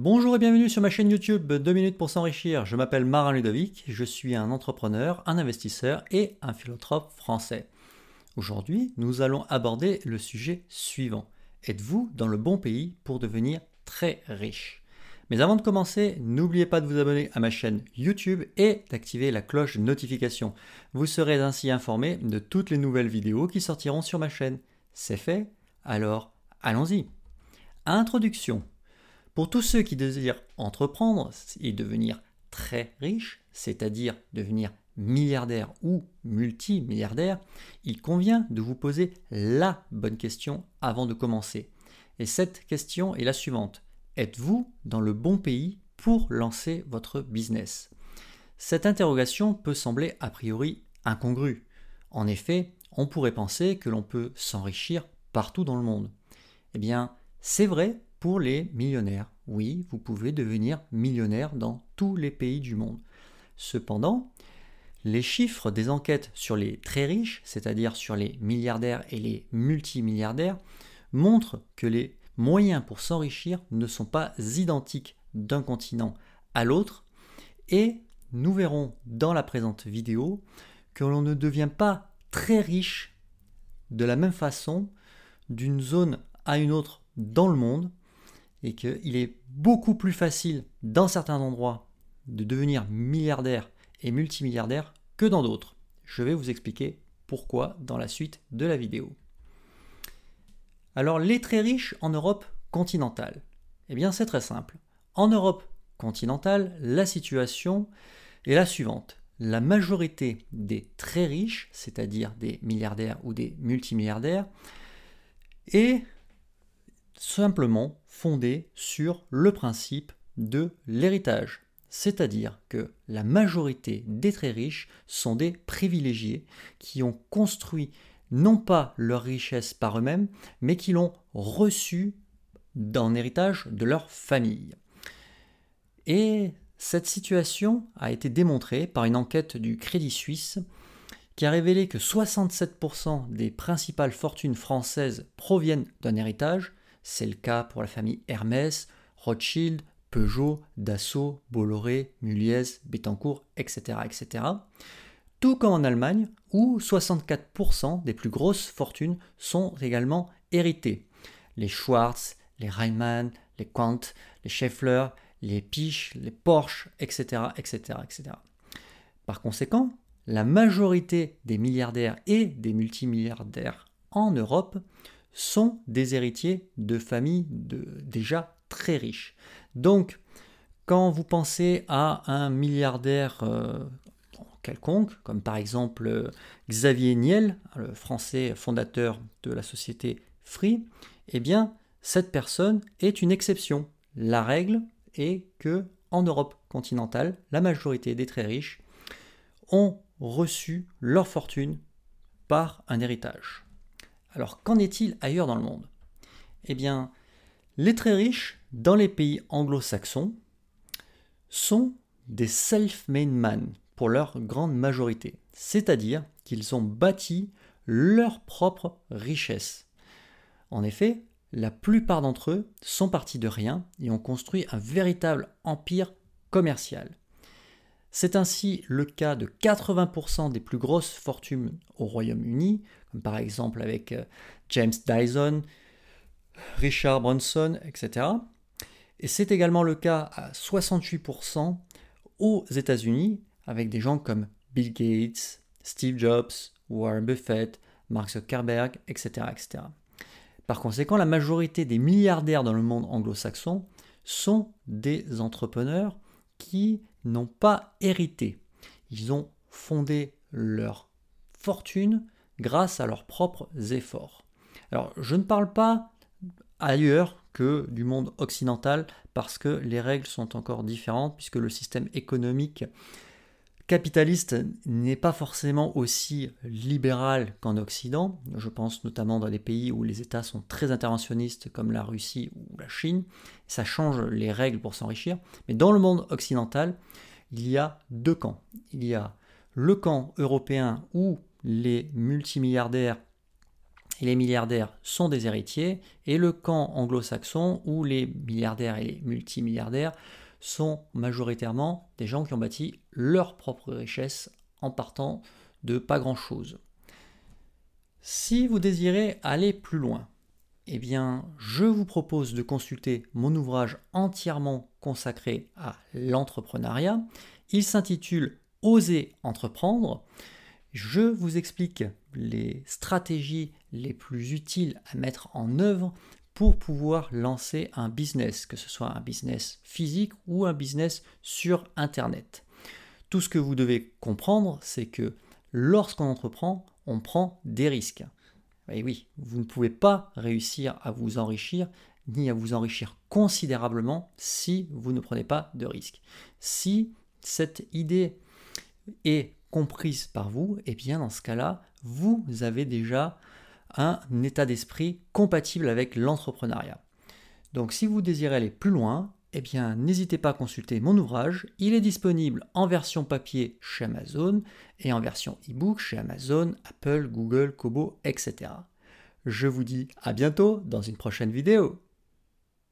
Bonjour et bienvenue sur ma chaîne YouTube 2 minutes pour s'enrichir. Je m'appelle Marin Ludovic, je suis un entrepreneur, un investisseur et un philanthrope français. Aujourd'hui, nous allons aborder le sujet suivant. Êtes-vous dans le bon pays pour devenir très riche? Mais avant de commencer, n'oubliez pas de vous abonner à ma chaîne YouTube et d'activer la cloche de notification. Vous serez ainsi informé de toutes les nouvelles vidéos qui sortiront sur ma chaîne. C'est fait Alors, allons-y. Introduction. Pour tous ceux qui désirent entreprendre et devenir très riches, c'est-à-dire devenir milliardaire ou multimilliardaire, il convient de vous poser la bonne question avant de commencer. Et cette question est la suivante. Êtes-vous dans le bon pays pour lancer votre business? Cette interrogation peut sembler a priori incongrue. En effet, on pourrait penser que l'on peut s'enrichir partout dans le monde. Eh bien, c'est vrai pour les millionnaires. Oui, vous pouvez devenir millionnaire dans tous les pays du monde. Cependant, les chiffres des enquêtes sur les très riches, c'est-à-dire sur les milliardaires et les multimilliardaires, montrent que les moyens pour s'enrichir ne sont pas identiques d'un continent à l'autre et nous verrons dans la présente vidéo que l'on ne devient pas très riche de la même façon d'une zone à une autre dans le monde et qu'il est beaucoup plus facile dans certains endroits de devenir milliardaire et multimilliardaire que dans d'autres. Je vais vous expliquer pourquoi dans la suite de la vidéo. Alors les très riches en Europe continentale. Eh bien c'est très simple. En Europe continentale, la situation est la suivante. La majorité des très riches, c'est-à-dire des milliardaires ou des multimilliardaires, est simplement fondée sur le principe de l'héritage. C'est-à-dire que la majorité des très riches sont des privilégiés qui ont construit non pas leur richesse par eux-mêmes, mais qui l'ont reçue d'un héritage de leur famille. Et cette situation a été démontrée par une enquête du Crédit Suisse qui a révélé que 67% des principales fortunes françaises proviennent d'un héritage, c'est le cas pour la famille Hermès, Rothschild, Peugeot, Dassault, Bolloré, Muliez, Bettencourt, etc., etc. Tout comme en Allemagne, où 64% des plus grosses fortunes sont également héritées. Les Schwarz, les Reimann, les Quant, les Schaeffler, les Piche, les Porsche, etc., etc., etc. Par conséquent, la majorité des milliardaires et des multimilliardaires en Europe sont des héritiers de familles déjà très riches. Donc, quand vous pensez à un milliardaire euh, quelconque, comme par exemple euh, Xavier Niel, le français fondateur de la société Free, eh bien, cette personne est une exception. La règle est que en Europe continentale, la majorité des très riches ont reçu leur fortune par un héritage. Alors qu'en est-il ailleurs dans le monde? Eh bien, les très riches dans les pays anglo-saxons sont des self-made men pour leur grande majorité, c'est-à-dire qu'ils ont bâti leur propre richesse. En effet, la plupart d'entre eux sont partis de rien et ont construit un véritable empire commercial. C'est ainsi le cas de 80% des plus grosses fortunes au Royaume-Uni, comme par exemple avec euh, James Dyson, Richard Branson, etc. Et c'est également le cas à 68% aux États-Unis, avec des gens comme Bill Gates, Steve Jobs, Warren Buffett, Mark Zuckerberg, etc. etc. Par conséquent, la majorité des milliardaires dans le monde anglo-saxon sont des entrepreneurs qui n'ont pas hérité. Ils ont fondé leur fortune grâce à leurs propres efforts. Alors, je ne parle pas ailleurs que du monde occidental parce que les règles sont encore différentes puisque le système économique capitaliste n'est pas forcément aussi libéral qu'en Occident. Je pense notamment dans des pays où les États sont très interventionnistes comme la Russie ou la Chine. Ça change les règles pour s'enrichir. Mais dans le monde occidental, il y a deux camps. Il y a le camp européen où les multimilliardaires et les milliardaires sont des héritiers, et le camp anglo-saxon où les milliardaires et les multimilliardaires sont majoritairement des gens qui ont bâti leur propre richesse en partant de pas grand-chose. Si vous désirez aller plus loin, eh bien, je vous propose de consulter mon ouvrage entièrement consacré à l'entrepreneuriat. Il s'intitule Oser entreprendre. Je vous explique les stratégies les plus utiles à mettre en œuvre pour pouvoir lancer un business, que ce soit un business physique ou un business sur Internet. Tout ce que vous devez comprendre, c'est que lorsqu'on entreprend, on prend des risques. Et oui, vous ne pouvez pas réussir à vous enrichir ni à vous enrichir considérablement si vous ne prenez pas de risques. Si cette idée est comprise par vous, et eh bien dans ce cas-là, vous avez déjà un état d'esprit compatible avec l'entrepreneuriat. Donc si vous désirez aller plus loin, eh bien n'hésitez pas à consulter mon ouvrage. Il est disponible en version papier chez Amazon et en version e-book chez Amazon, Apple, Google, Kobo, etc. Je vous dis à bientôt dans une prochaine vidéo.